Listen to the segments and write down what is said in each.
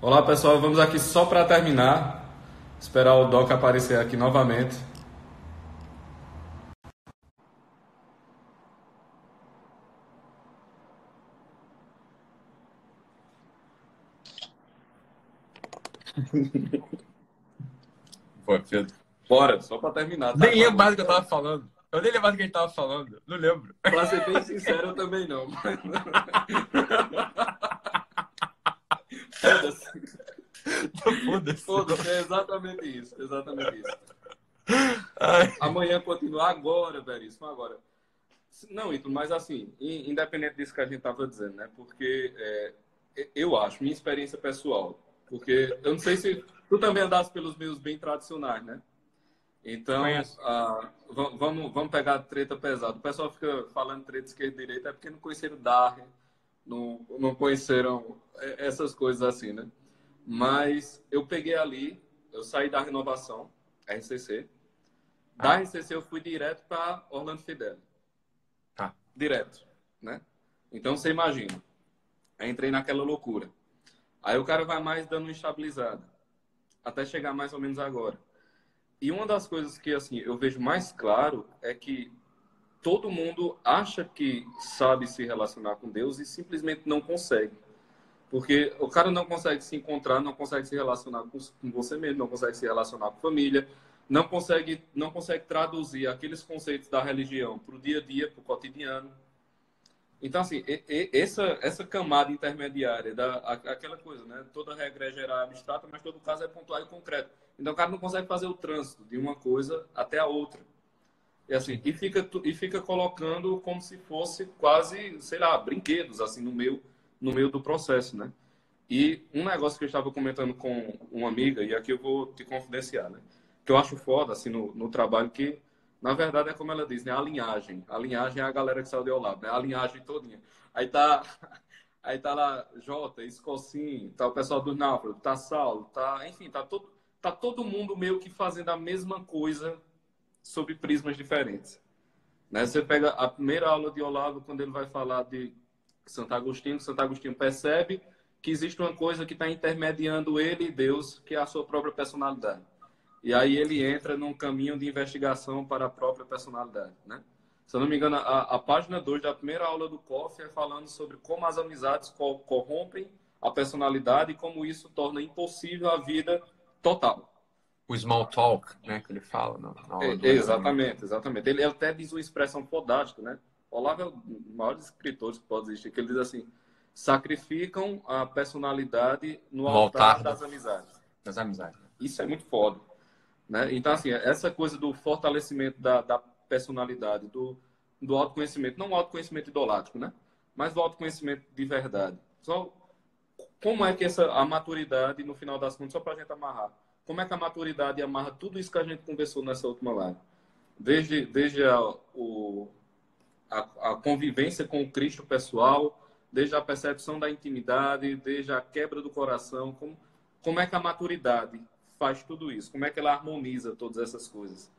Olá pessoal, vamos aqui só para terminar. Esperar o Doc aparecer aqui novamente. Pô, Pedro. Bora, só para terminar. Tá? Nem lembro mais do que eu tava falando. Eu nem lembro mais do que a gente tava falando. Não lembro. Pra ser bem sincero, eu também não. Foda-se. Foda-se. Foda-se, é exatamente isso. Exatamente isso. Ai. Amanhã continua agora, Veríssimo, agora. Não, Ito, mas assim, independente disso que a gente tava dizendo, né? Porque é, eu acho, minha experiência pessoal, porque eu não sei se tu também andasse pelos meios bem tradicionais, né? Então, ah, vamos, vamos pegar treta pesada. O pessoal fica falando treta esquerda e direita é porque não conheceram Darren, não, não conheceram essas coisas assim, né? Mas eu peguei ali, eu saí da renovação, RCC. Da ah. RCC eu fui direto para Orlando Fidel. Tá. Direto, né? Então você imagina. Aí entrei naquela loucura. Aí o cara vai mais dando uma estabilizada. Até chegar mais ou menos agora. E uma das coisas que assim eu vejo mais claro é que todo mundo acha que sabe se relacionar com Deus e simplesmente não consegue. Porque o cara não consegue se encontrar, não consegue se relacionar com, você mesmo, não consegue se relacionar com a família, não consegue, não consegue traduzir aqueles conceitos da religião para o dia a dia, para o cotidiano. Então, assim, essa, essa camada intermediária, da, aquela coisa, né? Toda regra é geral abstrata, mas todo caso é pontual e concreto. Então, o cara não consegue fazer o trânsito de uma coisa até a outra. E, assim, e, fica, e fica colocando como se fosse quase, sei lá, brinquedos, assim, no meio, no meio do processo, né? E um negócio que eu estava comentando com uma amiga, e aqui eu vou te confidenciar, né? Que eu acho foda, assim, no, no trabalho, que na verdade, é como ela diz, né? A linhagem. A linhagem é a galera que saiu de Olavo, né? A linhagem todinha. Aí tá, aí tá lá Jota, Escocim, tá o pessoal do Náufrago, tá Saulo, tá, enfim, tá todo, tá todo mundo meio que fazendo a mesma coisa sob prismas diferentes. Né? Você pega a primeira aula de Olavo, quando ele vai falar de Santo Agostinho, Santo Agostinho percebe que existe uma coisa que está intermediando ele e Deus, que é a sua própria personalidade. E aí ele entra num caminho de investigação para a própria personalidade, né? Se eu não me engano, a, a página 2 da primeira aula do COF é falando sobre como as amizades corrompem a personalidade e como isso torna impossível a vida total. O small talk, né, que ele fala na, na aula. É, exatamente, exatamente. Ele até diz uma expressão fodástica, né? Olavo é um dos maiores escritores que pode existir, que ele diz assim, sacrificam a personalidade no, no altar, altar, das amizades. Das amizades. Isso é muito foda. Né? Então, assim, essa coisa do fortalecimento da, da personalidade, do, do autoconhecimento, não o autoconhecimento idolático, né? mas do autoconhecimento de verdade. Só como é que essa, a maturidade, no final das contas, só para a gente amarrar, como é que a maturidade amarra tudo isso que a gente conversou nessa última live? Desde, desde a, o, a, a convivência com o Cristo pessoal, desde a percepção da intimidade, desde a quebra do coração, como, como é que a maturidade faz tudo isso? Como é que ela harmoniza todas essas coisas?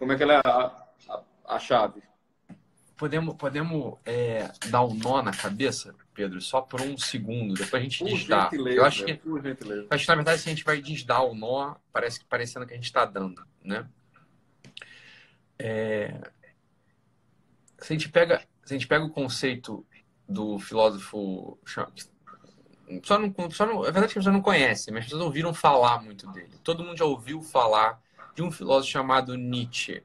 Como é que ela é a, a, a chave? Podemos, podemos é, dar um nó na cabeça, Pedro, só por um segundo, depois a gente desdá. Eu acho que, acho que, na verdade, se a gente vai desdar o nó, parece que parecendo que a gente está dando, né? É... Se, a gente pega, se a gente pega o conceito do filósofo só não, só não, é verdade que as pessoas não conhecem, mas as pessoas ouviram falar muito dele. Todo mundo já ouviu falar de um filósofo chamado Nietzsche.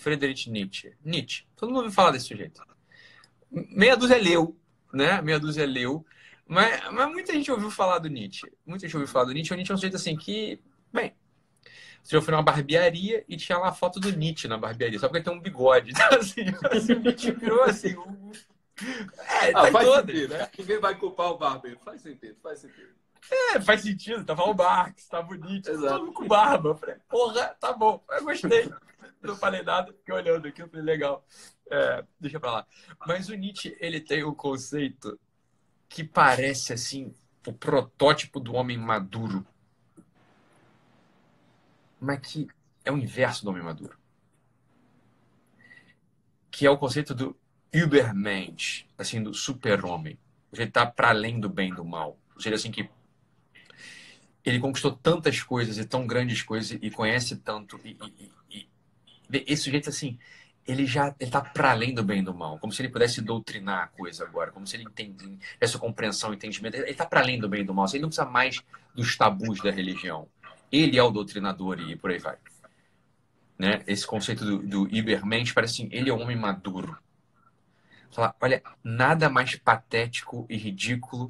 Friedrich Nietzsche. Nietzsche. Todo mundo ouviu falar desse sujeito. Meia dúzia leu, né? Meia dúzia leu. Mas, mas muita gente ouviu falar do Nietzsche. Muita gente ouviu falar do Nietzsche. O Nietzsche é um sujeito assim que, bem, você já foi numa barbearia e tinha lá a foto do Nietzsche na barbearia, só porque tem um bigode. Então, assim, assim o Nietzsche virou assim, um é, ah, tá faz todas, sentido, né? Ninguém vai culpar o barbeiro. Faz sentido, faz sentido. É, faz sentido. Tava o Marx, tá bonito, Exato. todo com barba. Eu falei, porra, tá bom. Eu gostei. Não falei nada, fiquei olhando aqui, eu falei, legal. É, deixa pra lá. Mas o Nietzsche, ele tem um conceito que parece, assim, o protótipo do homem maduro. Mas que é o inverso do homem maduro. Que é o conceito do Übermensch, assim, do super-homem. Ele está para além do bem e do mal. Ou seja, assim que ele conquistou tantas coisas e tão grandes coisas e conhece tanto. E, e, e esse sujeito, assim, ele já ele tá para além do bem e do mal, como se ele pudesse doutrinar a coisa agora, como se ele entendesse essa compreensão, entendimento. Ele tá para além do bem e do mal, ele não precisa mais dos tabus da religião. Ele é o doutrinador e por aí vai. Né? Esse conceito do, do Ibermensch parece assim, ele é um homem maduro. Fala, olha, nada mais patético e ridículo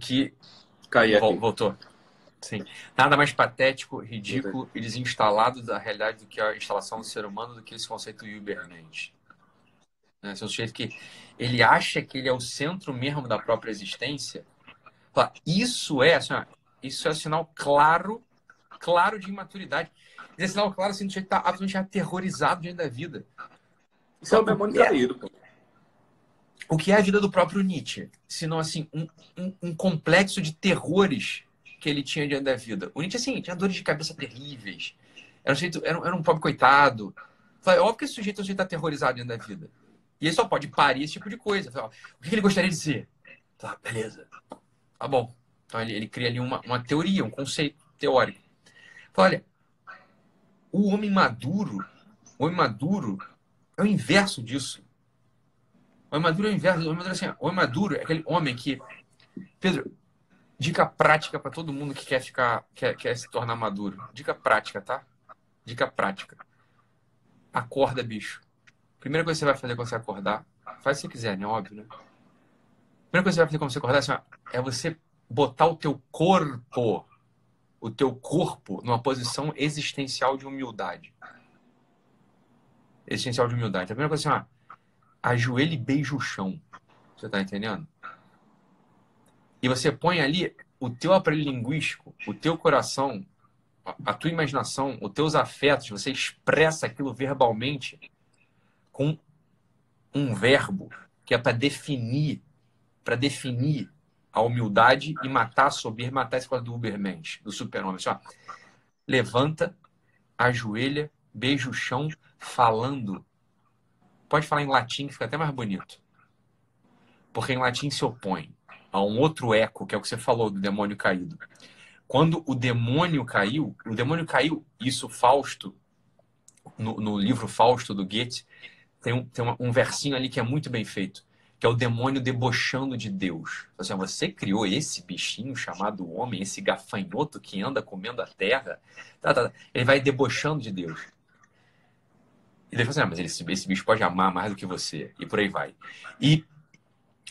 que Caiu voltou. Sim. Nada mais patético, ridículo e desinstalado da realidade do que a instalação do ser humano do que esse conceito Ubermente. Né? Esse é um sujeito que ele acha que ele é o centro mesmo da própria existência. Isso é, assim, isso é sinal claro, claro de imaturidade. Esse é sinal claro assim, do sujeito está absolutamente aterrorizado diante da vida. Isso é o demônio caído, pô o que é a vida do próprio Nietzsche, senão assim um, um, um, complexo de terrores que ele tinha diante da vida. O Nietzsche assim tinha dores de cabeça terríveis, era um, sujeito, era, era um pobre coitado. É óbvio que esse sujeito é sujeito aterrorizado diante da vida. E ele só pode parir esse tipo de coisa. Fala, o que ele gostaria de ser? Tá, beleza. Tá bom. Então ele, ele cria ali uma, uma teoria, um conceito teórico. Fala, olha, o homem maduro, o homem maduro é o inverso disso. O homem maduro é o inverso. O homem maduro, é assim, o homem maduro é aquele homem que. Pedro, dica prática para todo mundo que quer ficar, quer, quer se tornar maduro. Dica prática, tá? Dica prática. Acorda, bicho. Primeira coisa que você vai fazer quando você acordar, faz se você quiser, né? Óbvio, né? Primeira coisa que você vai fazer quando você acordar assim, é você botar o teu corpo, o teu corpo, numa posição existencial de humildade. Existencial de humildade. A primeira coisa assim, ó, ajoelha e beija o chão. Você tá entendendo? E você põe ali o teu aparelho linguístico, o teu coração, a tua imaginação, os teus afetos, você expressa aquilo verbalmente com um verbo que é para definir, para definir a humildade e matar a soberba, matar esse coisa do Ubermensch, do super-homem. Assim, levanta, ajoelha, beija o chão, falando Pode falar em latim, que fica até mais bonito. Porque em latim se opõe a um outro eco, que é o que você falou do demônio caído. Quando o demônio caiu, o demônio caiu, isso Fausto, no, no livro Fausto do Goethe, tem, um, tem uma, um versinho ali que é muito bem feito, que é o demônio debochando de Deus. Assim, você criou esse bichinho chamado homem, esse gafanhoto que anda comendo a terra. Tá, tá, tá. Ele vai debochando de Deus. E Deus fala assim, ah, mas esse, esse bicho pode amar mais do que você. E por aí vai. E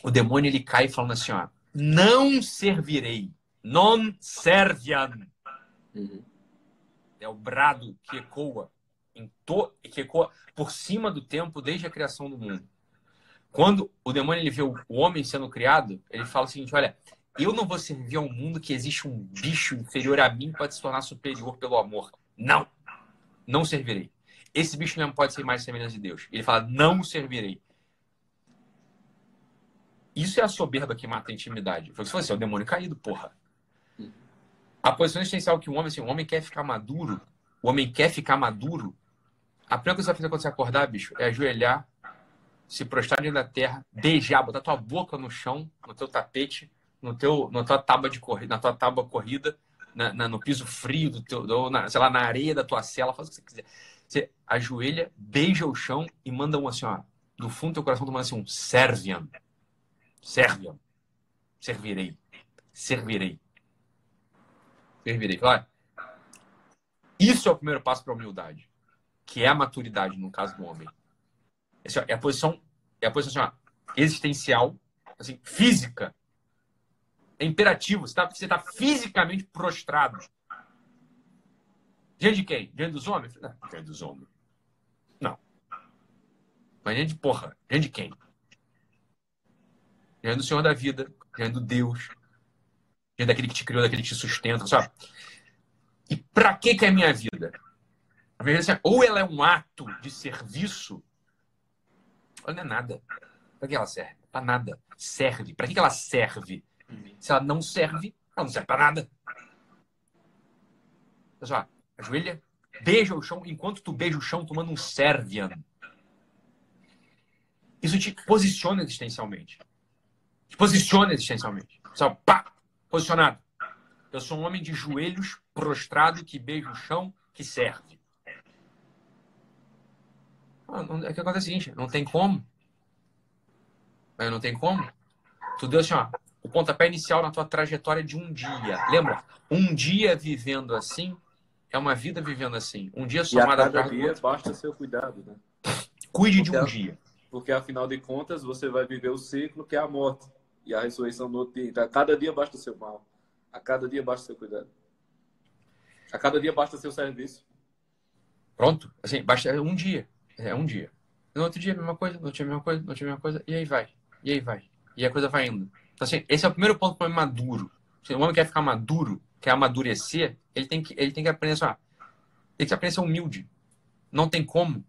o demônio ele cai falando assim, ó, não servirei, non serviam. Uhum. É o brado que ecoa, em to, que ecoa por cima do tempo desde a criação do mundo. Quando o demônio ele vê o homem sendo criado, ele fala o seguinte, olha, eu não vou servir ao mundo que existe um bicho inferior a mim para se tornar superior pelo amor. Não, não servirei. Esse bicho não pode ser mais semelhante de Deus. Ele fala, não servirei. Isso é a soberba que mata a intimidade. Foi o que você é o demônio caído, porra. A posição existencial que o homem, assim, o homem quer ficar maduro, o homem quer ficar maduro, a primeira coisa que você vai fazer quando você acordar, bicho, é ajoelhar, se prostrar diante da terra, beijar, botar tua boca no chão, no teu tapete, no teu, na tua tábua de corrida, na tua tábua corrida, na, na, no piso frio do teu, na, sei lá, na areia da tua cela, faz o que você quiser. Você ajoelha, beija o chão e manda um assim, ó, do fundo do teu coração, tu manda assim um serviam. Serviam. Servirei. Servirei. Servirei. Claro. Isso é o primeiro passo para a humildade, que é a maturidade, no caso do homem. Assim, ó, é a posição, é a posição assim, ó, existencial, assim, física. É imperativo. Você está tá fisicamente prostrado. Diante de quem? Diante dos homens? Não, diante dos homens. Não. Mas diante de porra. Diante de quem? Diante do Senhor da vida, diante do Deus, diante daquele que te criou, daquele que te sustenta, sabe? E para que que é a minha vida? Assim, ou ela é um ato de serviço, ou não é nada. Para que ela serve? Para nada. Serve. Para que, que ela serve? Se ela não serve, ela não serve para nada. Pessoal, ajoelha, beija o chão, enquanto tu beija o chão, tu manda um servian. Isso te posiciona existencialmente. Te posiciona existencialmente. Só, pá, posicionado. Eu sou um homem de joelhos prostrado que beija o chão, que serve. Ah, é que acontece é o seguinte, não tem como. Não tem como. Tu deu assim, ó, o pontapé inicial na tua trajetória de um dia. Lembra? Um dia vivendo assim é uma vida vivendo assim. Um dia somado a cada dia basta seu cuidado, né? Cuide porque, de um dia. Porque afinal de contas você vai viver o ciclo que é a morte e a ressurreição do outro dia. Então, a cada dia basta o seu mal. A cada dia basta o seu cuidado. A cada dia basta o seu serviço. Pronto. Assim, basta um dia. É um dia. No outro dia, a mesma coisa, no outro dia, a mesma coisa, no outro dia, a mesma coisa. E aí vai. E aí vai. E a coisa vai indo. Então, assim, esse é o primeiro ponto para o homem maduro. Se o homem quer ficar maduro, quer amadurecer, ele tem que, ele tem que aprender assim, tem que aprender a ser humilde. Não tem como.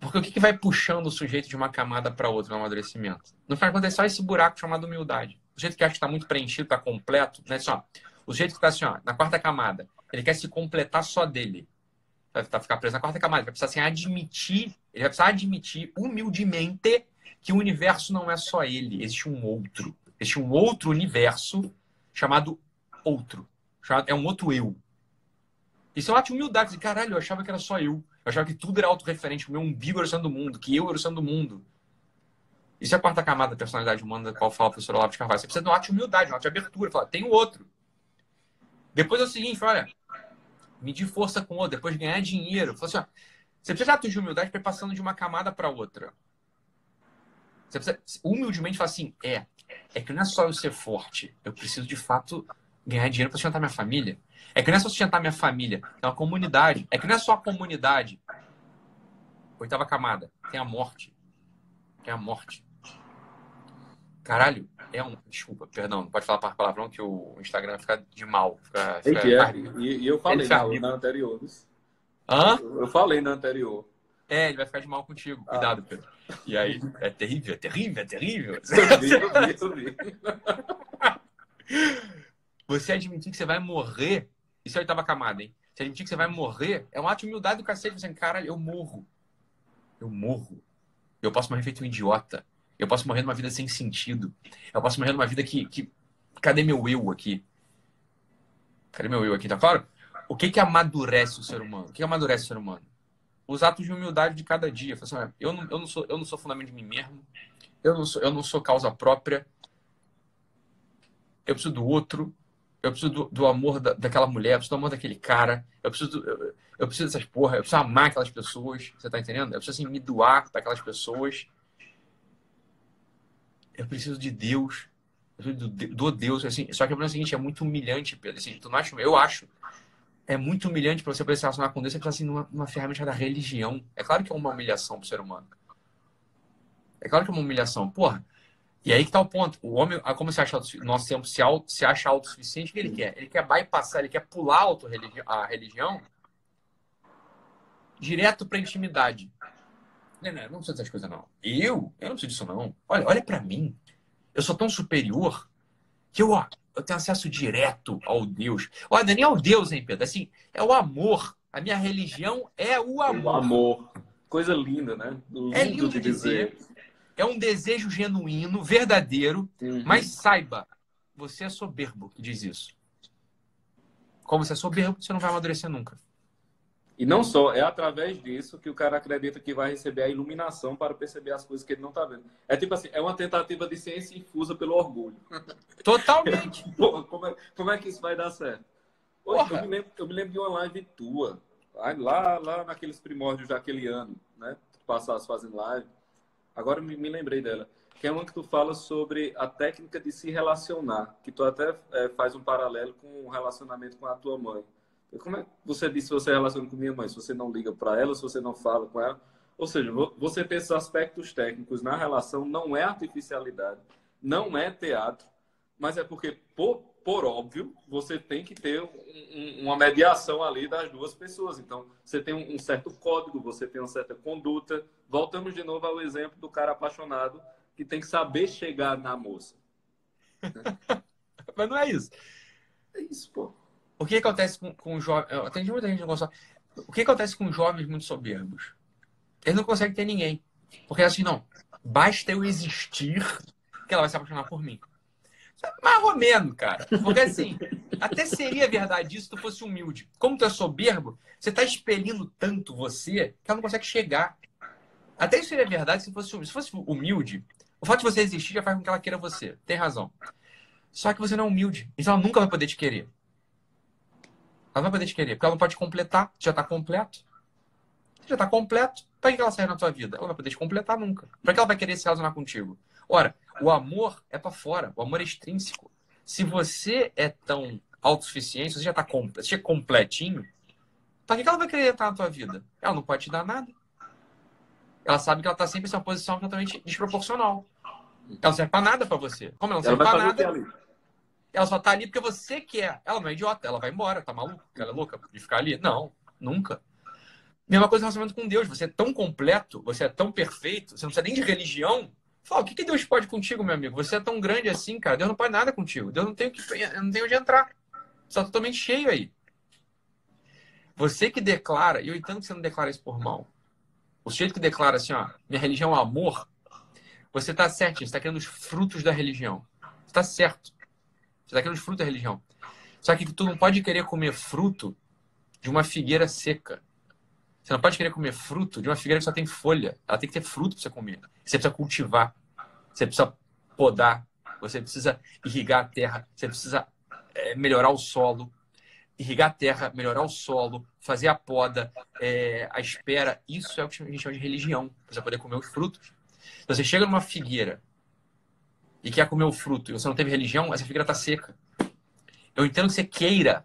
Porque o que, que vai puxando o sujeito de uma camada para outra no amadurecimento? No final de é só esse buraco chamado humildade. O sujeito que acha que está muito preenchido, está completo, né? Só, o sujeito que está assim, ó, na quarta camada, ele quer se completar só dele. Vai ficar preso na quarta camada. Ele vai precisar assim, admitir, ele vai precisar admitir humildemente que o universo não é só ele, existe um outro. Existe um outro universo chamado outro. É um outro eu. Isso é uma de humildade. De, caralho, eu achava que era só eu. Eu achava que tudo era autorreferente. O meu umbigo era o centro do mundo, que eu era o centro do mundo. Isso é a quarta camada da personalidade humana da qual fala o professor Olavo de Carvalho. Você precisa de um ato de humildade, um ato de abertura. Falar, tem o outro. Depois é o seguinte, olha, medir força com o outro, depois ganhar dinheiro. Fala assim, ó, você precisa de ato de humildade para ir passando de uma camada para outra. Você precisa humildemente falar assim: é, é que não é só eu ser forte, eu preciso de fato ganhar dinheiro para sustentar minha família. É que não é só sustentar minha família, é uma comunidade. É que não é só a comunidade. Oitava camada, tem a morte. Tem a morte. Caralho, é um. Desculpa, perdão, não pode falar palavrão que o Instagram fica de mal. Fica, fica é, e, e, eu falei na, na anterior. Hã? Eu falei na anterior. É, ele vai ficar de mal contigo. Ah. Cuidado, Pedro. E aí, é terrível, é terrível, é terrível. Você admitir que você vai morrer, isso é a oitava camada, hein? Você admitir que você vai morrer é um ato de humildade do cacete. Você, caralho, eu morro. Eu morro. Eu posso morrer feito um idiota. Eu posso morrer numa vida sem sentido. Eu posso morrer numa vida que. que... Cadê meu eu aqui? Cadê meu eu aqui? Tá claro? O que que amadurece o ser humano? O que amadurece o ser humano? os atos de humildade de cada dia. Assim, eu, não, eu, não sou, eu não sou fundamento de mim mesmo, eu não sou, eu não sou causa própria, eu preciso do outro, eu preciso do, do amor da, daquela mulher, eu preciso do amor daquele cara, eu preciso, do, eu, eu, preciso dessas porra, eu preciso amar aquelas pessoas, você tá entendendo? Eu preciso assim, me doar para aquelas pessoas. Eu preciso de Deus, eu preciso do, do Deus, assim, só que o problema é o seguinte, é muito humilhante, Pedro, assim, tu não acha, eu acho é muito humilhante para você poder se relacionar com Deus, você precisa assim, numa, numa ferramenta da religião. É claro que é uma humilhação para o ser humano. É claro que é uma humilhação. Porra, e aí que tá o ponto. O homem, ah, como se acha nosso tempo se, auto, se acha autossuficiente, o que ele quer? Ele quer bypassar, ele quer pular a religião direto para intimidade. Não, não, não precisa dessas coisas, não. Eu? Eu não preciso disso, não. Olha, olha para mim. Eu sou tão superior que eu, ó, eu tenho acesso direto ao Deus. Olha, não é nem ao Deus, hein, Pedro? Assim, é o amor. A minha religião é o amor. O amor. Coisa linda, né? Lindo é lindo de dizer. dizer. É um desejo genuíno, verdadeiro, uhum. mas saiba, você é soberbo que diz isso. Como você é soberbo, você não vai amadurecer nunca. E não só, é através disso que o cara acredita que vai receber a iluminação para perceber as coisas que ele não está vendo. É tipo assim, é uma tentativa de ciência infusa pelo orgulho. Totalmente. Porra, como, é, como é que isso vai dar certo? Eu, me lembro, eu me lembro de uma live tua, lá, lá naqueles primórdios daquele ano, né? Tu passasse fazendo live. Agora me, me lembrei dela. Que é uma que tu fala sobre a técnica de se relacionar, que tu até é, faz um paralelo com o relacionamento com a tua mãe. Como é que você disse se você relaciona com minha mãe? Se você não liga para ela, se você não fala com ela. Ou seja, você ter esses aspectos técnicos na relação não é artificialidade, não é teatro, mas é porque, por, por óbvio, você tem que ter um, uma mediação ali das duas pessoas. Então, você tem um, um certo código, você tem uma certa conduta. Voltamos de novo ao exemplo do cara apaixonado que tem que saber chegar na moça. mas não é isso. É isso, pô. O que acontece com, com jovens. Tem muita gente que não O que acontece com jovens muito soberbos? Eles não conseguem ter ninguém. Porque assim, não. Basta eu existir que ela vai se apaixonar por mim. Mais ou menos, cara. Porque assim, até seria verdade isso se tu fosse humilde. Como tu é soberbo, você tá expelindo tanto você que ela não consegue chegar. Até isso seria verdade se fosse, se fosse humilde. O fato de você existir já faz com que ela queira você. Tem razão. Só que você não é humilde. Então ela nunca vai poder te querer. Ela não vai poder te querer, porque ela não pode completar. Você já tá completo. Você já tá completo. Pra que ela serve na tua vida? Ela não vai poder te completar nunca. Pra que ela vai querer se relacionar contigo? Ora, o amor é para fora. O amor é extrínseco. Se você é tão autossuficiente, você já tá completo, você é completinho, pra que ela vai querer entrar na tua vida? Ela não pode te dar nada. Ela sabe que ela tá sempre em uma posição totalmente desproporcional. Ela não serve pra nada pra você. Como ela não serve ela pra nada. Ela só tá ali porque você quer. Ela não é idiota, ela vai embora, tá maluco? Ela é louca de ficar ali? Não, nunca. Mesma coisa no relacionamento com Deus. Você é tão completo, você é tão perfeito, você não precisa nem de religião. Fala, o que, que Deus pode contigo, meu amigo? Você é tão grande assim, cara. Deus não pode nada contigo. Deus não tem, que, não tem onde entrar. Você tá totalmente cheio aí. Você que declara, e eu entendo que você não declara isso por mal. O sujeito que declara assim, ó, minha religião é amor, você tá certo, você está querendo os frutos da religião. Você tá certo. Você está querendo os frutos da religião. Só que tu não pode querer comer fruto de uma figueira seca. Você não pode querer comer fruto de uma figueira que só tem folha. Ela tem que ter fruto para você comer. Você precisa cultivar. Você precisa podar. Você precisa irrigar a terra. Você precisa é, melhorar o solo. Irrigar a terra, melhorar o solo, fazer a poda, é, a espera. Isso é o que a gente chama de religião. Para você poder comer os frutos. Então, você chega numa figueira e quer comer o fruto e você não teve religião, essa figueira está seca. Eu entendo que você queira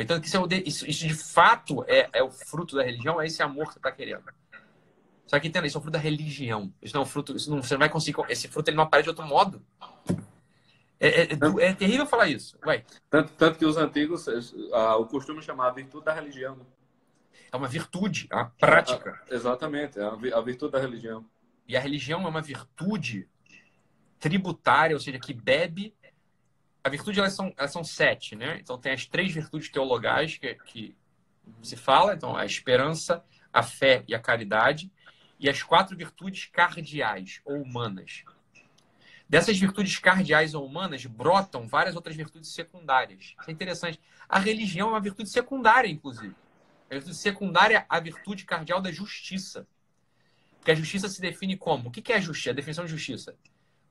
então, isso, é de, isso, isso de fato é, é, o fruto da religião, é esse amor que você está querendo. Só que entenda, isso é o fruto da religião. Isso não é um fruto, isso não, você não vai conseguir. Esse fruto ele não aparece de outro modo. É, é, é, é terrível falar isso. Vai. Tanto, tanto que os antigos, ah, o costume chamava virtude da religião. É uma virtude, é uma prática. Ah, exatamente, é a virtude da religião. E a religião é uma virtude tributária, ou seja, que bebe a virtude elas são, elas são sete, né? Então tem as três virtudes teologais que, que se fala, então a esperança, a fé e a caridade, e as quatro virtudes cardeais ou humanas. Dessas virtudes cardeais ou humanas brotam várias outras virtudes secundárias. Isso é interessante. A religião é uma virtude secundária, inclusive. A virtude secundária é a virtude cardeal da justiça. Porque a justiça se define como? O que é a justiça? A definição de justiça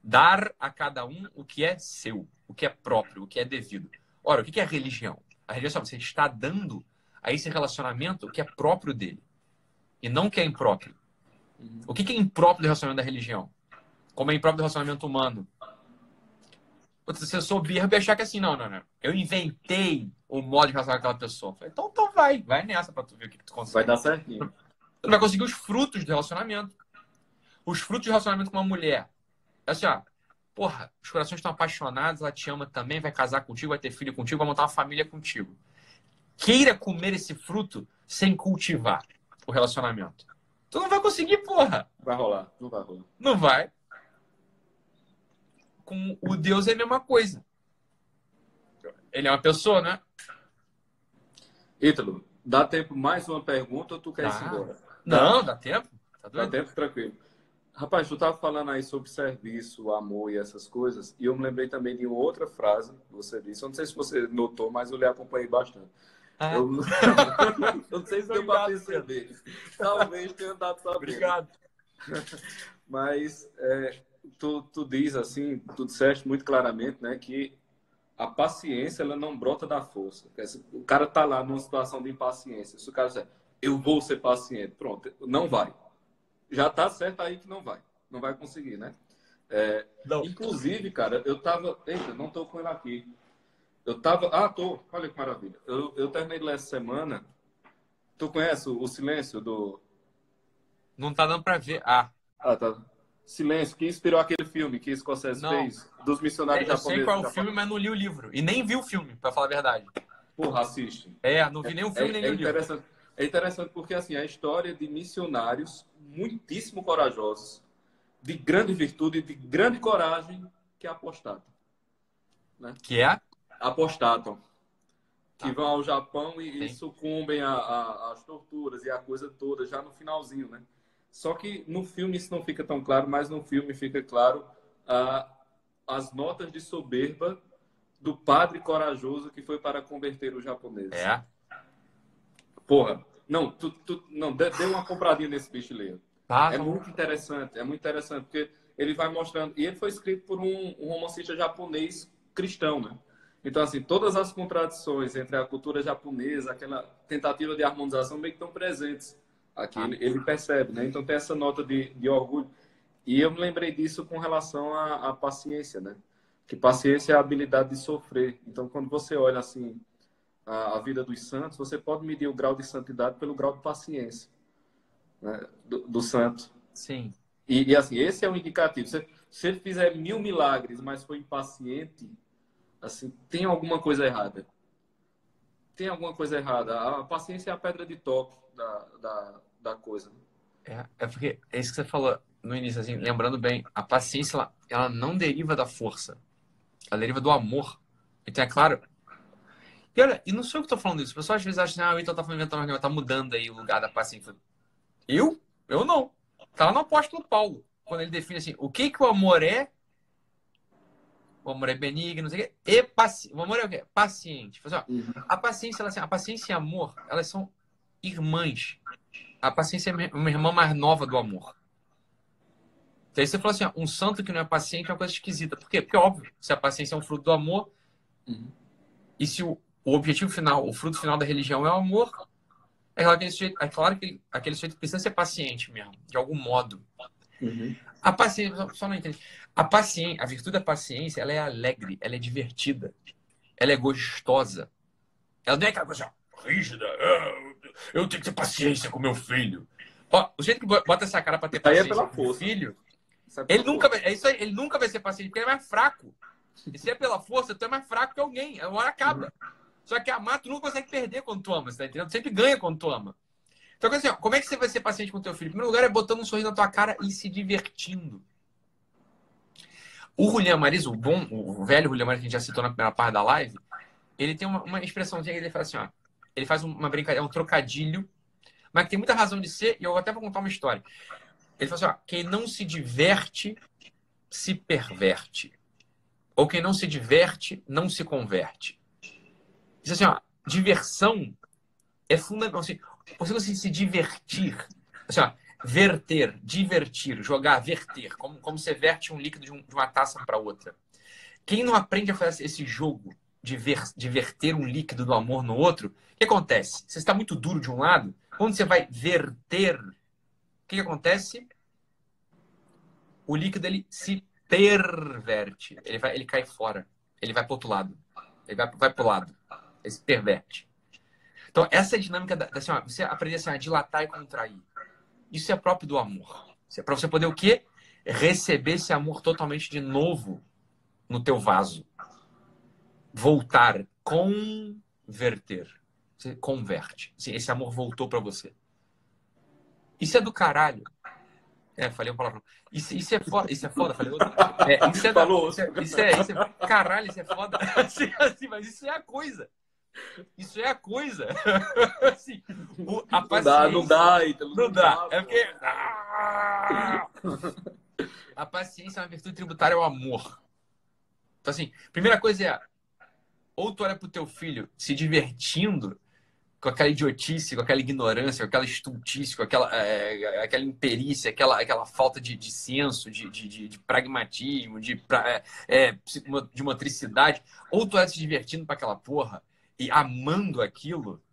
dar a cada um o que é seu, o que é próprio, o que é devido. Ora, o que é religião? A religião é você está dando a esse relacionamento o que é próprio dele e não o que é impróprio. O que é impróprio do relacionamento da religião? Como é impróprio do relacionamento humano? Você ser soberbo e achar que assim, não, não, não. Eu inventei o modo de relacionar com aquela pessoa. Falei, então, então vai, vai nessa pra tu ver o que, que tu consegue. Vai dar certinho. Tu não vai conseguir os frutos do relacionamento. Os frutos do relacionamento com uma mulher assim, ó, porra, os corações estão apaixonados, ela te ama também, vai casar contigo, vai ter filho contigo, vai montar uma família contigo. Queira comer esse fruto sem cultivar o relacionamento. Tu não vai conseguir, porra. Vai rolar, não vai rolar. Não vai. Com o Deus é a mesma coisa. Ele é uma pessoa, né? Ítalo, dá tempo mais uma pergunta ou tu quer dá. ir embora? Não, dá tempo. Tá dá tempo, tranquilo. Rapaz, tu estava falando aí sobre serviço, amor e essas coisas, e eu me lembrei também de uma outra frase que você disse. Eu não sei se você notou, mas eu lhe acompanhei bastante. Ah. Eu... não sei se deu para perceber. Talvez tenha dado para Obrigado. mas é, tu, tu diz assim, tu disseste muito claramente, né, que a paciência ela não brota da força. O cara tá lá numa situação de impaciência. Se o cara disser, eu vou ser paciente, pronto, não vai já tá certo aí que não vai. Não vai conseguir, né? É, inclusive, cara, eu tava. Eita, não tô com ele aqui. Eu tava. Ah, tô. Olha que maravilha. Eu, eu terminei essa semana. Tu conhece o, o Silêncio do. Não tá dando pra ver. Ah. Ah, tá. Silêncio, que inspirou aquele filme que Scorsese não. fez dos missionários é, eu japoneses. Eu sei qual é o filme, mas não li o livro. E nem vi o filme, pra falar a verdade. Porra, assiste. É, não vi nem o filme, é, nem é o interessante. livro. É interessante porque, assim, a história de missionários muitíssimo corajosos, de grande virtude, de grande coragem, que apostatam. Né? Que é? Apostatam. Que tá. vão ao Japão e, e sucumbem às torturas e a coisa toda, já no finalzinho, né? Só que no filme isso não fica tão claro, mas no filme fica claro ah, as notas de soberba do padre corajoso que foi para converter os japoneses. É. Porra, não, tu, tu, não, dê, dê uma compradinha nesse bicho leio. Tá, É tá bom. muito interessante, é muito interessante, porque ele vai mostrando. E ele foi escrito por um, um romancista japonês cristão, né? Então, assim, todas as contradições entre a cultura japonesa, aquela tentativa de harmonização, meio que estão presentes aqui. Ah. Ele, ele percebe, né? Então, tem essa nota de, de orgulho. E eu me lembrei disso com relação à, à paciência, né? Que paciência é a habilidade de sofrer. Então, quando você olha, assim, a, a vida dos santos, você pode medir o grau de santidade pelo grau de paciência né? do, do santo. Sim. E, e, assim, esse é um indicativo. Se, se ele fizer mil milagres, mas for impaciente, assim, tem alguma coisa errada. Tem alguma coisa errada. A paciência é a pedra de toque da, da, da coisa. É, é porque é isso que você falou no início, assim, lembrando bem, a paciência, ela, ela não deriva da força. Ela deriva do amor. Então, é claro. E olha, e não sou eu que tô falando isso. O pessoal às vezes acha ah, o tá inventando tá mudando aí o lugar da paciência. Eu? Eu não. Tá lá no apóstolo Paulo, quando ele define assim, o que que o amor é? O amor é benigno, não sei o quê. E paci... O amor é o quê? Paciente. Assim, ó, a paciência, ela, assim, a paciência e amor, elas são irmãs. A paciência é uma irmã mais nova do amor. Então aí você falou assim, ó, um santo que não é paciente é uma coisa esquisita. Por quê? Porque, óbvio, se a paciência é um fruto do amor, Uhum. e se o, o objetivo final, o fruto final da religião é o amor, é claro que aquele sujeito, é claro que ele- aquele sujeito precisa ser paciente mesmo, de algum modo. Uhum. A paciência, só- não entende. A paciência, a virtude da paciência, ela é alegre, ela é divertida, ela é gostosa. Ela não é aquela coisa ó, rígida. "Ah, Eu tenho que ter paciência com meu filho. Ó, o jeito que bo- bota essa cara pra ter é paciência pela com o filho, Sabe ele nunca vai, é isso aí, ele nunca vai ser paciente, porque ele é mais fraco. E se é pela força, tu é mais fraco que alguém. A hora acaba. Só que amar, tu não consegue perder quando tu ama, você tá entendendo? Tu sempre ganha quando tu ama. Então, assim, ó, como é que você vai ser paciente com o teu filho? Em primeiro lugar, é botando um sorriso na tua cara e se divertindo. O Julian Maris, o bom, o velho Julian Maris que a gente já citou na primeira parte da live, ele tem uma, uma expressãozinha que ele fala assim, ó. Ele faz uma brincadeira, um trocadilho, mas que tem muita razão de ser, e eu até vou contar uma história. Ele fala assim, ó, quem não se diverte, se perverte. Ou quem não se diverte, não se converte. Diz assim, ó, diversão é fundamental. Assim, você conseguir se divertir. Assim, ó, verter, divertir, jogar, verter. Como, como você verte um líquido de, um- de uma taça para outra. Quem não aprende a fazer esse jogo de, ver, de verter um líquido do amor no outro, o que acontece? Você está muito duro de um lado, quando você vai verter, o que, que acontece? O líquido ele se perverte. Ele, vai, ele cai fora. Ele vai para outro lado. Ele vai, vai para o lado. Ele se perverte. Então, essa é a dinâmica da, assim, ó, você aprender assim, a dilatar e contrair. Isso é próprio do amor. É para você poder o quê? Receber esse amor totalmente de novo no teu vaso. Voltar, converter. Você converte. Assim, esse amor voltou para você. Isso é do caralho. É, falei uma palavra. Isso, isso é foda, isso é foda, falei outra. É, isso é, da- isso é, isso é, isso é- caralho, isso é foda. Assim, assim, mas isso é a coisa. Isso é a coisa. Assim, o- a Não dá, não dá, Ítalo. não dá. É porque. Ah! A paciência é uma virtude tributária ao amor. Então, assim, primeira coisa é. Ou tu olha pro teu filho se divertindo com aquela idiotice, com aquela ignorância, com aquela estultice, com aquela, é, aquela imperícia, aquela, aquela falta de, de senso, de, de, de- de pragmatismo, de, pra- é, é, de motricidade. Ou tu olha se divertindo pra aquela porra e amando aquilo,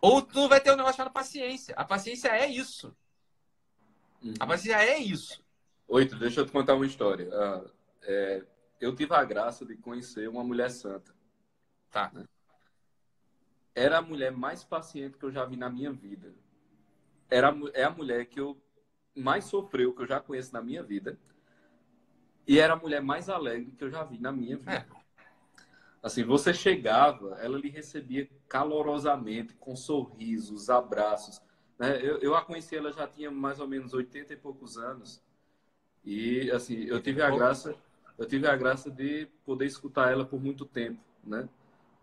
ou tu não vai ter um negócio chamado paciência. A paciência é isso. Uhum. A paciência é isso. Oito, deixa eu te contar uma história. Ah, é, eu tive a graça de conhecer uma mulher santa. Tá. Era a mulher mais paciente que eu já vi na minha vida. Era, é a mulher que eu mais sofreu, que eu já conheço na minha vida. E era a mulher mais alegre que eu já vi na minha vida. É. Assim, você chegava, ela lhe recebia calorosamente, com sorrisos, abraços. né? Eu, eu a conheci, ela já tinha mais ou menos 80 e poucos anos. E, assim, eu tive a graça, eu tive a graça de poder escutar ela por muito tempo, né?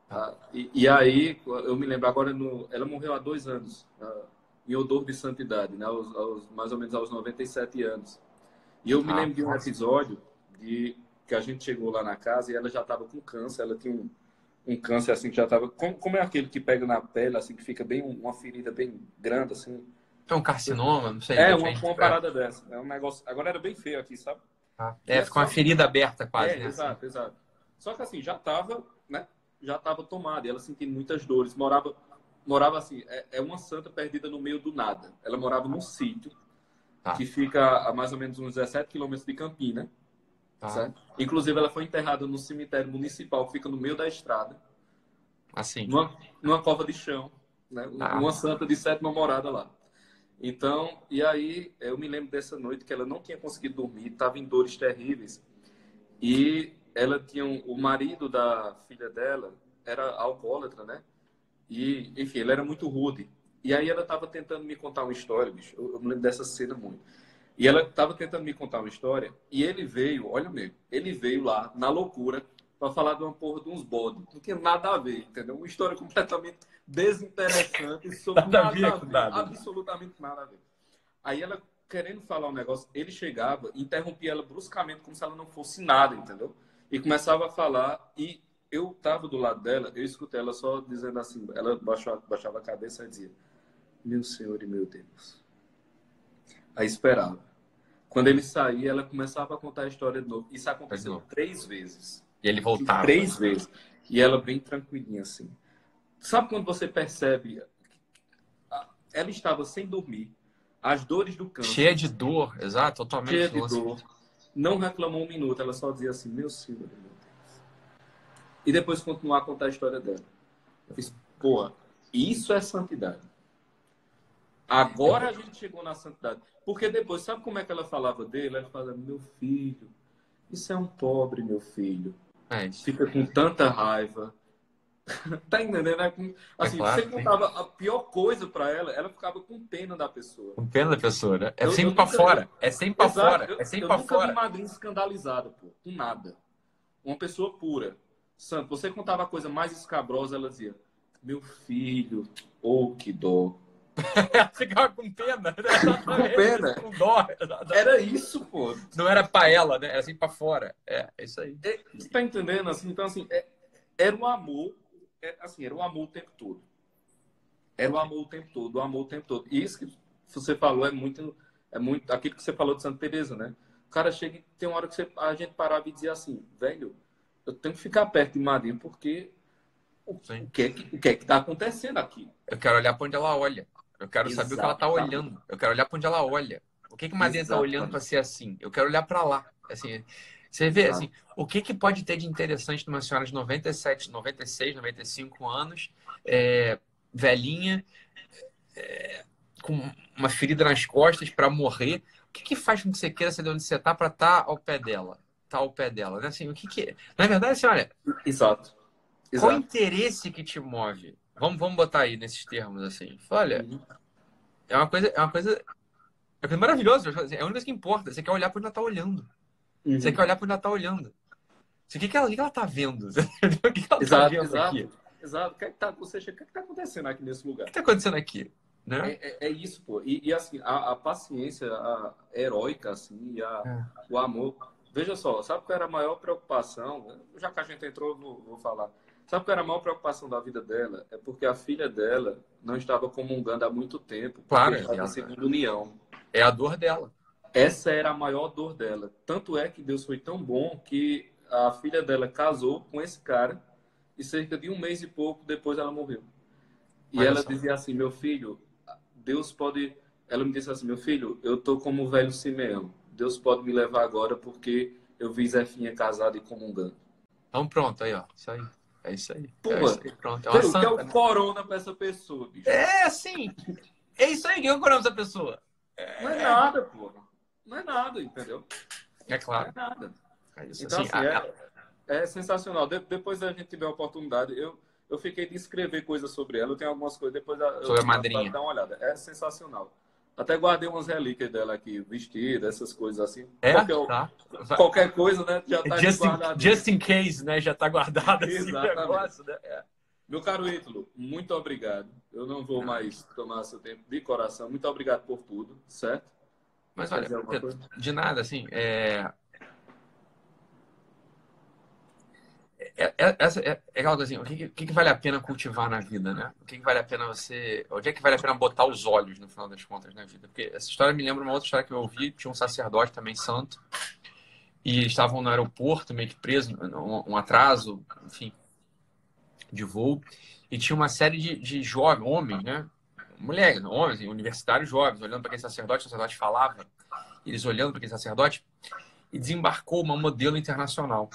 Ah, e, e aí, eu me lembro agora, no, ela morreu há dois anos, ah, em odor de santidade, né? Aos, aos, mais ou menos aos 97 anos. E eu me lembro de um episódio de que a gente chegou lá na casa e ela já estava com câncer, ela tinha um, um câncer assim que já estava como, como, é aquele que pega na pele assim que fica bem uma ferida bem grande assim. É um carcinoma, não sei. É uma, uma parada dessa. É um negócio. Agora era bem feio aqui, sabe? Ah, é, ficou uma ferida aberta quase. É, né? exato, exato. Só que assim já estava, né? Já estava tomada. E ela sentindo muitas dores. Morava, morava assim. É, é uma santa perdida no meio do nada. Ela morava num sítio tá. que fica a mais ou menos uns 17 quilômetros de Campina. Tá. Inclusive, ela foi enterrada no cemitério municipal, que fica no meio da estrada. Assim. Numa, numa cova de chão. Né? Ah. Uma santa de sétima morada lá. Então, e aí eu me lembro dessa noite que ela não tinha conseguido dormir, estava em dores terríveis. E ela tinha um, o marido da filha dela era alcoólatra, né? E, enfim, ele era muito rude. E aí ela estava tentando me contar uma história, bicho. Eu, eu me lembro dessa cena muito. E ela estava tentando me contar uma história e ele veio, olha mesmo, ele veio lá na loucura para falar de uma porra de uns bodes. Não tinha nada a ver, entendeu? Uma história completamente desinteressante sobre nada, nada, a ver, nada. absolutamente nada a ver. Aí ela querendo falar um negócio, ele chegava, interrompia ela bruscamente como se ela não fosse nada, entendeu? E começava a falar e eu tava do lado dela, eu escutei ela só dizendo assim, ela baixava, baixava a cabeça e dizia: "Meu Senhor e meu Deus". Aí esperava. Quando ele saía, ela começava a contar a história de novo. Isso aconteceu três vezes. E ele voltava. Três vezes. E ela bem tranquilinha assim. Sabe quando você percebe? Ela estava sem dormir. As dores do câncer. Cheia de dor, exato, totalmente. Cheia de dor. Não reclamou um minuto. Ela só dizia assim: Meu Senhor, meu Deus. E depois continuar a contar a história dela. Eu fiz, pô, isso é santidade. Agora a gente chegou na santidade. Porque depois, sabe como é que ela falava dele? Ela falava, meu filho, isso é um pobre, meu filho. É Fica com tanta raiva. tá entendendo? É assim, é claro, você contava a pior coisa para ela, ela ficava com pena da pessoa. Com pena da pessoa, né? É eu, sempre para fora. É sempre para fora. É sempre para fora. Eu nunca vi madrinha escandalizada, pô. Com nada. Uma pessoa pura. Santo, você contava a coisa mais escabrosa, ela dizia, meu filho, oh, que dor Ficava com pena. Né? Com pena. Com dó. Era isso, pô. Não era pra ela, né? Era assim pra fora. É, é isso aí. É, você tá entendendo? Assim, então, assim, é, era o amor, é, assim, era o amor o tempo todo. Era o amor o tempo todo, o amor o tempo todo. E isso que você falou é muito, é muito aquilo que você falou de Santa Teresa, né? O cara chega e tem uma hora que você, a gente parava e dizia assim, velho, eu tenho que ficar perto de Maria porque o, o que, é que, o que é que tá acontecendo aqui? Eu quero olhar para onde ela olha. Eu quero saber o que ela está olhando. Eu quero olhar para onde ela olha. O que que Maria está olhando para ser assim? Eu quero olhar para lá. Assim, você vê assim, o que que pode ter de interessante numa senhora de 97, 96, 95 anos, é, velhinha, é, com uma ferida nas costas para morrer? O que que faz com que você queira saber onde você está para estar tá ao pé dela? Tá ao pé dela, né? Assim, o que que na verdade, assim, olha, exato. Exato. Qual o interesse que te move? Vamos, vamos botar aí nesses termos assim. Olha, uhum. é uma coisa, é uma coisa, é uma coisa maravilhosa. É a única coisa que importa. Você quer olhar para onde ela tá olhando. Uhum. Você quer olhar para onde ela tá olhando. Você, o que, que, ela, o que ela tá vendo? o que, que ela tá exato, tá vendo exato, aqui? Exato. O que, é que tá, ou seja, o que, é que tá acontecendo aqui nesse lugar? O que tá acontecendo aqui? Né? É, é, é isso, pô. E, e assim, a, a, paciência a heróica, assim, a, é. o amor. Veja só, sabe qual era a maior preocupação? Já que a gente entrou, vou, vou falar. Sabe qual era a maior preocupação da vida dela? É porque a filha dela não estava comungando há muito tempo. Claro, estava segunda união. É a dor dela. Essa era a maior dor dela. Tanto é que Deus foi tão bom que a filha dela casou com esse cara e cerca de um mês e pouco depois ela morreu. E Olha ela só. dizia assim: Meu filho, Deus pode. Ela me disse assim: Meu filho, eu tô como o velho Simeão. Deus pode me levar agora porque eu vi Zefinha casada e comungando. Então pronto, aí ó, isso aí. É isso aí. Pô, é isso aí. Pronto, é uma santa, que é o né? corona pra essa pessoa, bicho. É, assim. É isso aí que é o corona pra essa pessoa. É... Não é nada, pô. Não é nada, entendeu? É claro. Não é nada. É isso, então, assim, assim é, é, sensacional. De, depois da gente tiver a oportunidade, eu, eu fiquei de escrever coisas sobre ela. Eu tenho algumas coisas, depois eu, sobre a madrinha. Dar uma olhada. É sensacional. Até guardei umas relíquias dela aqui, vestido, essas coisas assim. É? Qualquer, tá. qualquer coisa, né? Já tá just, in, just in case, né? Já tá guardado esse negócio, né? É. Meu caro Ítalo, muito obrigado. Eu não vou mais tomar seu tempo de coração. Muito obrigado por tudo, certo? Mas olha, de nada, assim, é... É, é, é, é aquela coisa assim, o que, que, que, vale a pena cultivar na vida, né? O que, que, vale a pena você. Onde é que vale a pena botar os olhos, no final das contas, na vida? Porque essa história me lembra uma outra história que eu ouvi, tinha um sacerdote também santo, e estavam no aeroporto, meio que preso, um, um atraso, enfim, de voo, e tinha uma série de, de jovens, homens, né? Mulheres, homens, universitários jovens, olhando para aquele sacerdote, o sacerdote falava, eles olhando para aquele sacerdote, e desembarcou uma modelo internacional.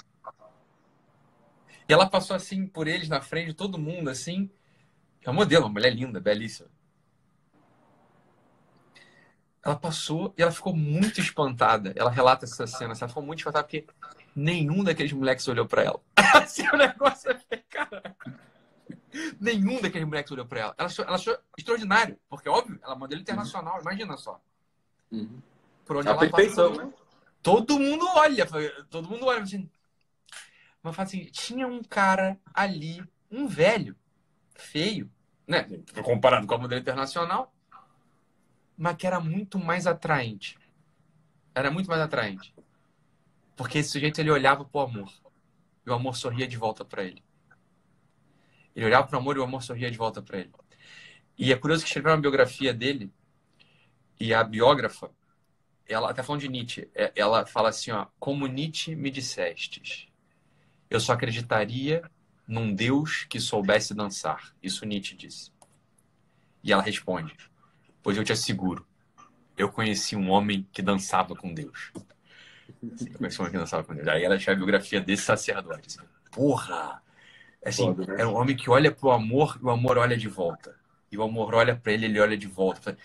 E ela passou assim por eles na frente de todo mundo, assim. É uma modelo, uma mulher linda, belíssima. Ela passou e ela ficou muito espantada. Ela relata essa cena. Ela ficou muito espantada porque nenhum daqueles moleques olhou para ela. assim, o negócio é caraca. Nenhum daqueles moleques olhou para ela. Ela achou, ela achou extraordinário, porque, óbvio, ela é modelo internacional, imagina só. Uhum. Por onde a ela perfeição, passa, né? Todo mundo olha, todo mundo olha assim, mas assim, tinha um cara ali, um velho, feio, né? Comparado com a modelo internacional, mas que era muito mais atraente. Era muito mais atraente. Porque esse sujeito ele olhava pro amor. E o amor sorria de volta para ele. Ele olhava pro amor e o amor sorria de volta para ele. E é curioso que escreveu uma biografia dele e a biógrafa, ela até falando de Nietzsche, é, ela fala assim, ó, como Nietzsche me dissestes, eu só acreditaria num Deus que soubesse dançar. Isso Nietzsche disse. E ela responde: Pois eu te asseguro, eu conheci um homem que dançava com Deus. Eu conheci um homem que dançava com Deus. Aí ela tinha a biografia desse sacerdote. Assim, Porra! Assim, né? é um homem que olha pro amor e o amor olha de volta. E o amor olha para ele, ele olha de volta.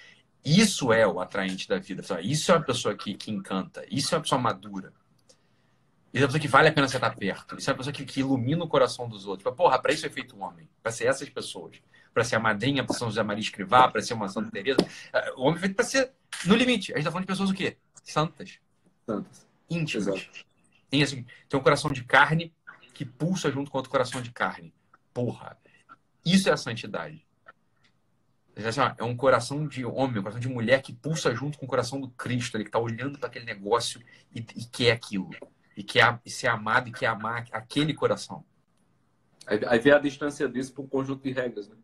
Isso é o atraente da vida. Isso é uma pessoa que, que encanta. Isso é uma pessoa madura. Isso é uma pessoa que vale a pena você estar perto. Isso é uma pessoa que, que ilumina o coração dos outros. Tipo, porra, para isso é feito um homem. Para ser essas pessoas. Para ser a madrinha, para São José Maria Escrivá, para ser uma Santa Teresa. É, o homem é feito para ser no limite. A gente está falando de pessoas o quê? Santas. Santas. Íntimas. Tem, assim, tem um coração de carne que pulsa junto com outro coração de carne. Porra. Isso é a santidade. Assim, é um coração de homem, um coração de mulher que pulsa junto com o coração do Cristo, ele que está olhando para aquele negócio e, e quer aquilo e quer e ser amado e quer amar aquele coração. Aí, aí vem a distância disso para um conjunto de regras, né?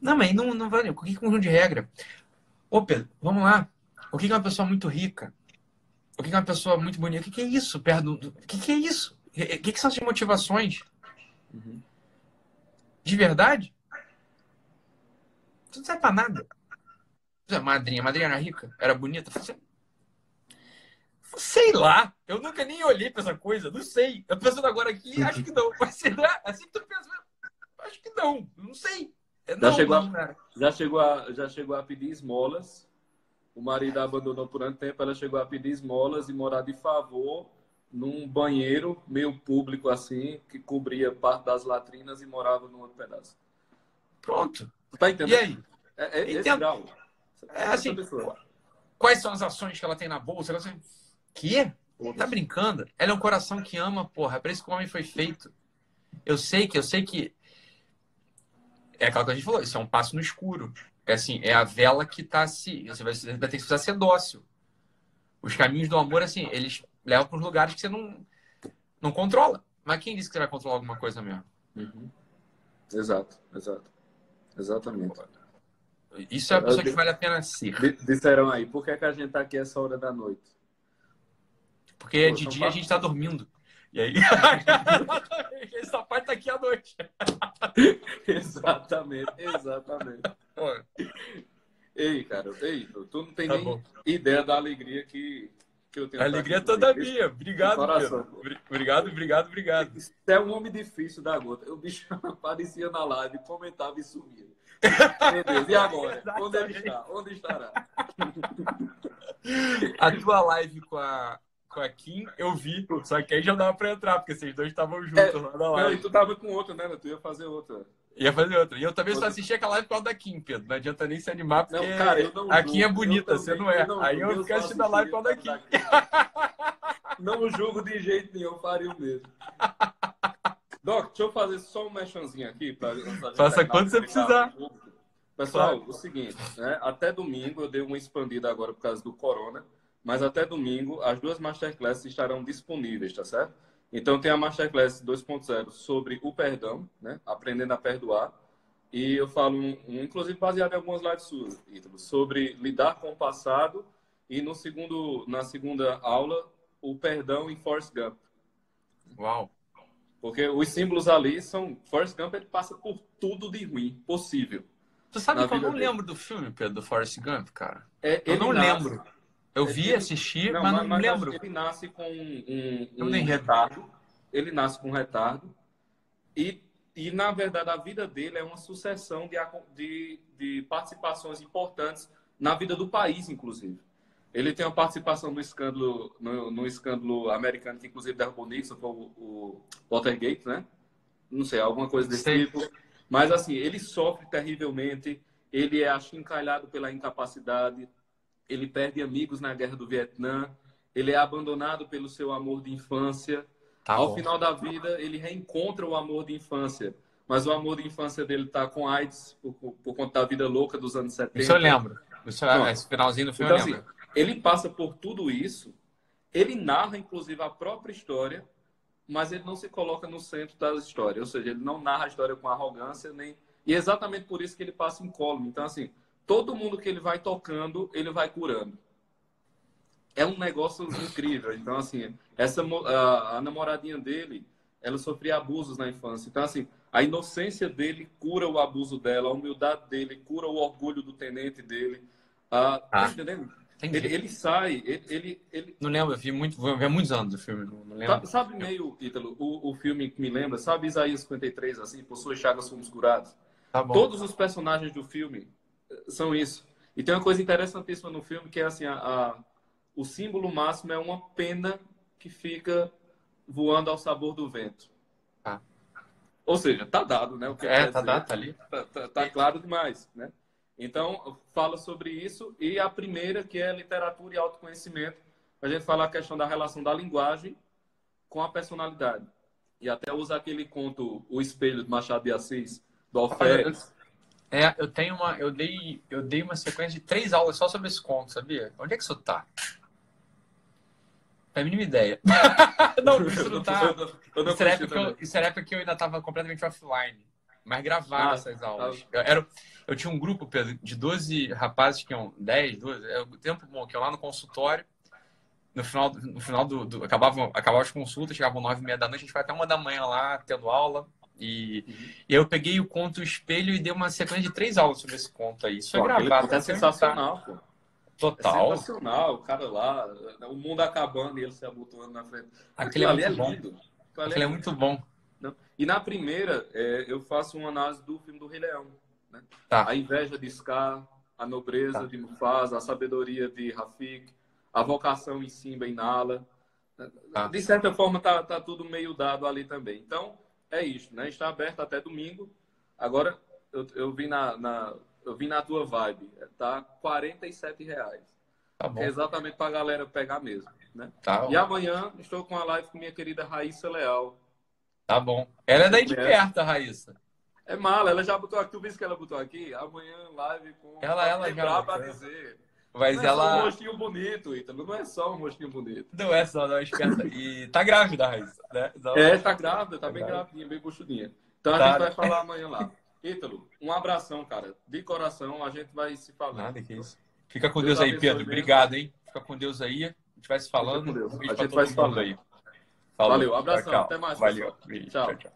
Não, mas não, não vai. O que é conjunto de regra? Ô, Pedro, vamos lá. O que é uma pessoa muito rica? O que é uma pessoa muito bonita? O que é isso? Perto do... O que é isso? O que são as motivações? Uhum. De verdade? Isso não serve pra nada. Madrinha, madrinha era rica? Era bonita? Sei lá. Eu nunca nem olhei pra essa coisa. Não sei. Eu tô pensando agora aqui, acho que não. Mas será? Assim que tu pensa, acho que não. Não sei. É, não, já, chegou não, a, já, chegou a, já chegou a pedir esmolas. O marido abandonou por um tempo. Ela chegou a pedir esmolas e morar de favor num banheiro meio público assim, que cobria parte das latrinas e morava no outro pedaço. Pronto. Tá entendendo? E aí? É, é esse grau. É assim, quais são as ações que ela tem na bolsa? Ela tem que? Tá brincando? Ela é um coração que ama, porra. É pra isso que o homem foi feito. Eu sei que, eu sei que. É aquela que a gente falou, isso é um passo no escuro. É assim, é a vela que tá se. Você vai, vai ter que precisar ser dócil. Os caminhos do amor, assim, eles levam para os lugares que você não, não controla. Mas quem disse que você vai controlar alguma coisa mesmo? Uhum. Exato, exato. Exatamente. Isso é a pessoa que vale a pena ser. Disseram aí, por que, é que a gente tá aqui essa hora da noite? Porque é de dia a gente tá dormindo. E aí. Essa parte tá aqui à noite. exatamente, exatamente. Ei, cara, ei, tu não tem tá nem bom. ideia da alegria que, que eu tenho. A alegria é toda minha. Obrigado, Obrigado, obrigado, obrigado. Você é um homem difícil da gota. O bicho aparecia na live, comentava e sumia. Beleza, e agora? Onde ele está? Onde estará? A tua live com a, com a Kim, eu vi. Só que aí já dava pra entrar, porque vocês dois estavam juntos é, lá na live. Não, e tu tava com outra, né? Tu ia fazer outra. Ia fazer outra. E eu também outra. só assisti aquela live por causa da Kim, Pedro. Não adianta nem se animar, porque não, cara, não a Kim é bonita, você não é. Não, aí eu fiquei assistindo a live por causa da Kim. Não julgo de jeito nenhum, faria o mesmo. Doc, deixa eu fazer só um mechanzinho aqui. Pra, Faça quando você precisar. Pessoal, claro. o seguinte, né? até domingo, eu dei uma expandida agora por causa do corona, mas até domingo as duas masterclasses estarão disponíveis, tá certo? Então tem a masterclass 2.0 sobre o perdão, né? aprendendo a perdoar, e eu falo, um, um, inclusive baseado em algumas lives suas, Ítalo, sobre lidar com o passado e no segundo, na segunda aula, o perdão em Force Gump. Uau! Porque os símbolos ali são. Forrest Gump ele passa por tudo de ruim possível. Tu sabe que eu não dele. lembro do filme, Pedro, do Forrest Gump, cara. É, eu não nasce, lembro. Eu vi, ele, assisti, não, mas não mas lembro. Ele nasce com um, um, um retardo. Ele nasce com um retardo. E, e, na verdade, a vida dele é uma sucessão de, de, de participações importantes na vida do país, inclusive. Ele tem uma participação no escândalo, no, no escândalo americano, que inclusive derrubou Nixon, foi o, o Watergate, né? Não sei, alguma coisa desse Sim. tipo. Mas, assim, ele sofre terrivelmente, ele é achincalhado pela incapacidade, ele perde amigos na guerra do Vietnã, ele é abandonado pelo seu amor de infância. Tá Ao bom. final da vida, ele reencontra o amor de infância. Mas o amor de infância dele tá com AIDS, por, por, conta da vida louca dos anos 70. Isso eu lembro. Isso, esse finalzinho do filme então, eu lembro. Assim, ele passa por tudo isso, ele narra, inclusive, a própria história, mas ele não se coloca no centro da história. Ou seja, ele não narra a história com arrogância, nem. E é exatamente por isso que ele passa incólume. Então, assim, todo mundo que ele vai tocando, ele vai curando. É um negócio incrível. Então, assim, essa, a, a namoradinha dele, ela sofria abusos na infância. Então, assim, a inocência dele cura o abuso dela, a humildade dele cura o orgulho do tenente dele. Ah, tá ah. Entendendo? Ele, ele, sai, ele, ele, ele, Não lembro, eu vi, muito, vi muitos anos do filme. Não, lembro. Sabe, sabe meio, Ítalo, o, o filme que me lembra? Sabe Isaías 53, assim, por suas chagas fomos curados? Tá Todos os personagens do filme são isso. E tem uma coisa interessantíssima no filme, que é assim, a, a o símbolo máximo é uma pena que fica voando ao sabor do vento. Ah. Ou seja, tá dado, né? O que é, tá dizer. dado, tá ali. Tá, tá, tá claro demais, né? Então, fala sobre isso. E a primeira, que é literatura e autoconhecimento, a gente fala a questão da relação da linguagem com a personalidade. E até usa aquele conto O Espelho, do Machado de Assis, do Alferes. É, eu tenho uma. Eu dei, eu dei uma sequência de três aulas só sobre esse conto, sabia? Onde é que isso tá? Não a mínima ideia. não, isso não tá. Eu não isso, era época eu, isso era época que eu ainda estava completamente offline mas gravava ah, essas aulas. Eu, era, eu tinha um grupo, Pedro, de 12 rapazes que iam 10, 12, é o tempo bom, que eu lá no consultório. No final, no final do, do acabavam, acabavam as consultas, chegavam nove e meia da noite, a gente vai até uma da manhã lá tendo aula. E, uhum. e eu peguei o conto Espelho e dei uma sequência de três aulas sobre esse conto aí. Isso é gravado. É sensacional, pô. Total. É sensacional, o cara lá, o mundo acabando e ele se abotoando na frente. Aquele, é, ali é lindo. Aquilo é, é muito bom. Não. E na primeira, é, eu faço uma análise do filme do Rei Leão. Né? Tá. A inveja de Scar, a nobreza tá. de Mufasa, a sabedoria de Rafik, a vocação em Simba e Nala. Tá. De certa forma, tá, tá tudo meio dado ali também. Então, é isso, né? Está aberto até domingo. Agora, eu, eu, vi, na, na, eu vi na tua vibe. Tá 47 reais. Tá bom. É exatamente para a galera pegar mesmo. Né? Tá e amanhã estou com a live com minha querida Raíssa Leal, Tá bom. Ela é daí de perto, a Raíssa. É mala, ela já botou aqui. Tu viu que ela botou aqui? Amanhã live com. Ela, ela já. Pra dizer. Mas não ela. É só um rostinho bonito, Ítalo. Não é só um rostinho bonito. Não é só, não, é esperta. E tá grávida, Raíssa, né? Não, é, tá grávida, tá, tá bem gravidinha, bem buchudinha. Então tá. a gente vai falar amanhã lá. Ítalo, um abração, cara. De coração, a gente vai se falando. Nada que isso. Fica com Deus, Deus aí, Pedro. Mesmo. Obrigado, hein? Fica com Deus aí. A gente vai se falando. Um a gente vai se falando aí. Falou. Valeu, abração, tchau, até mais. Valeu, tchau. tchau. tchau.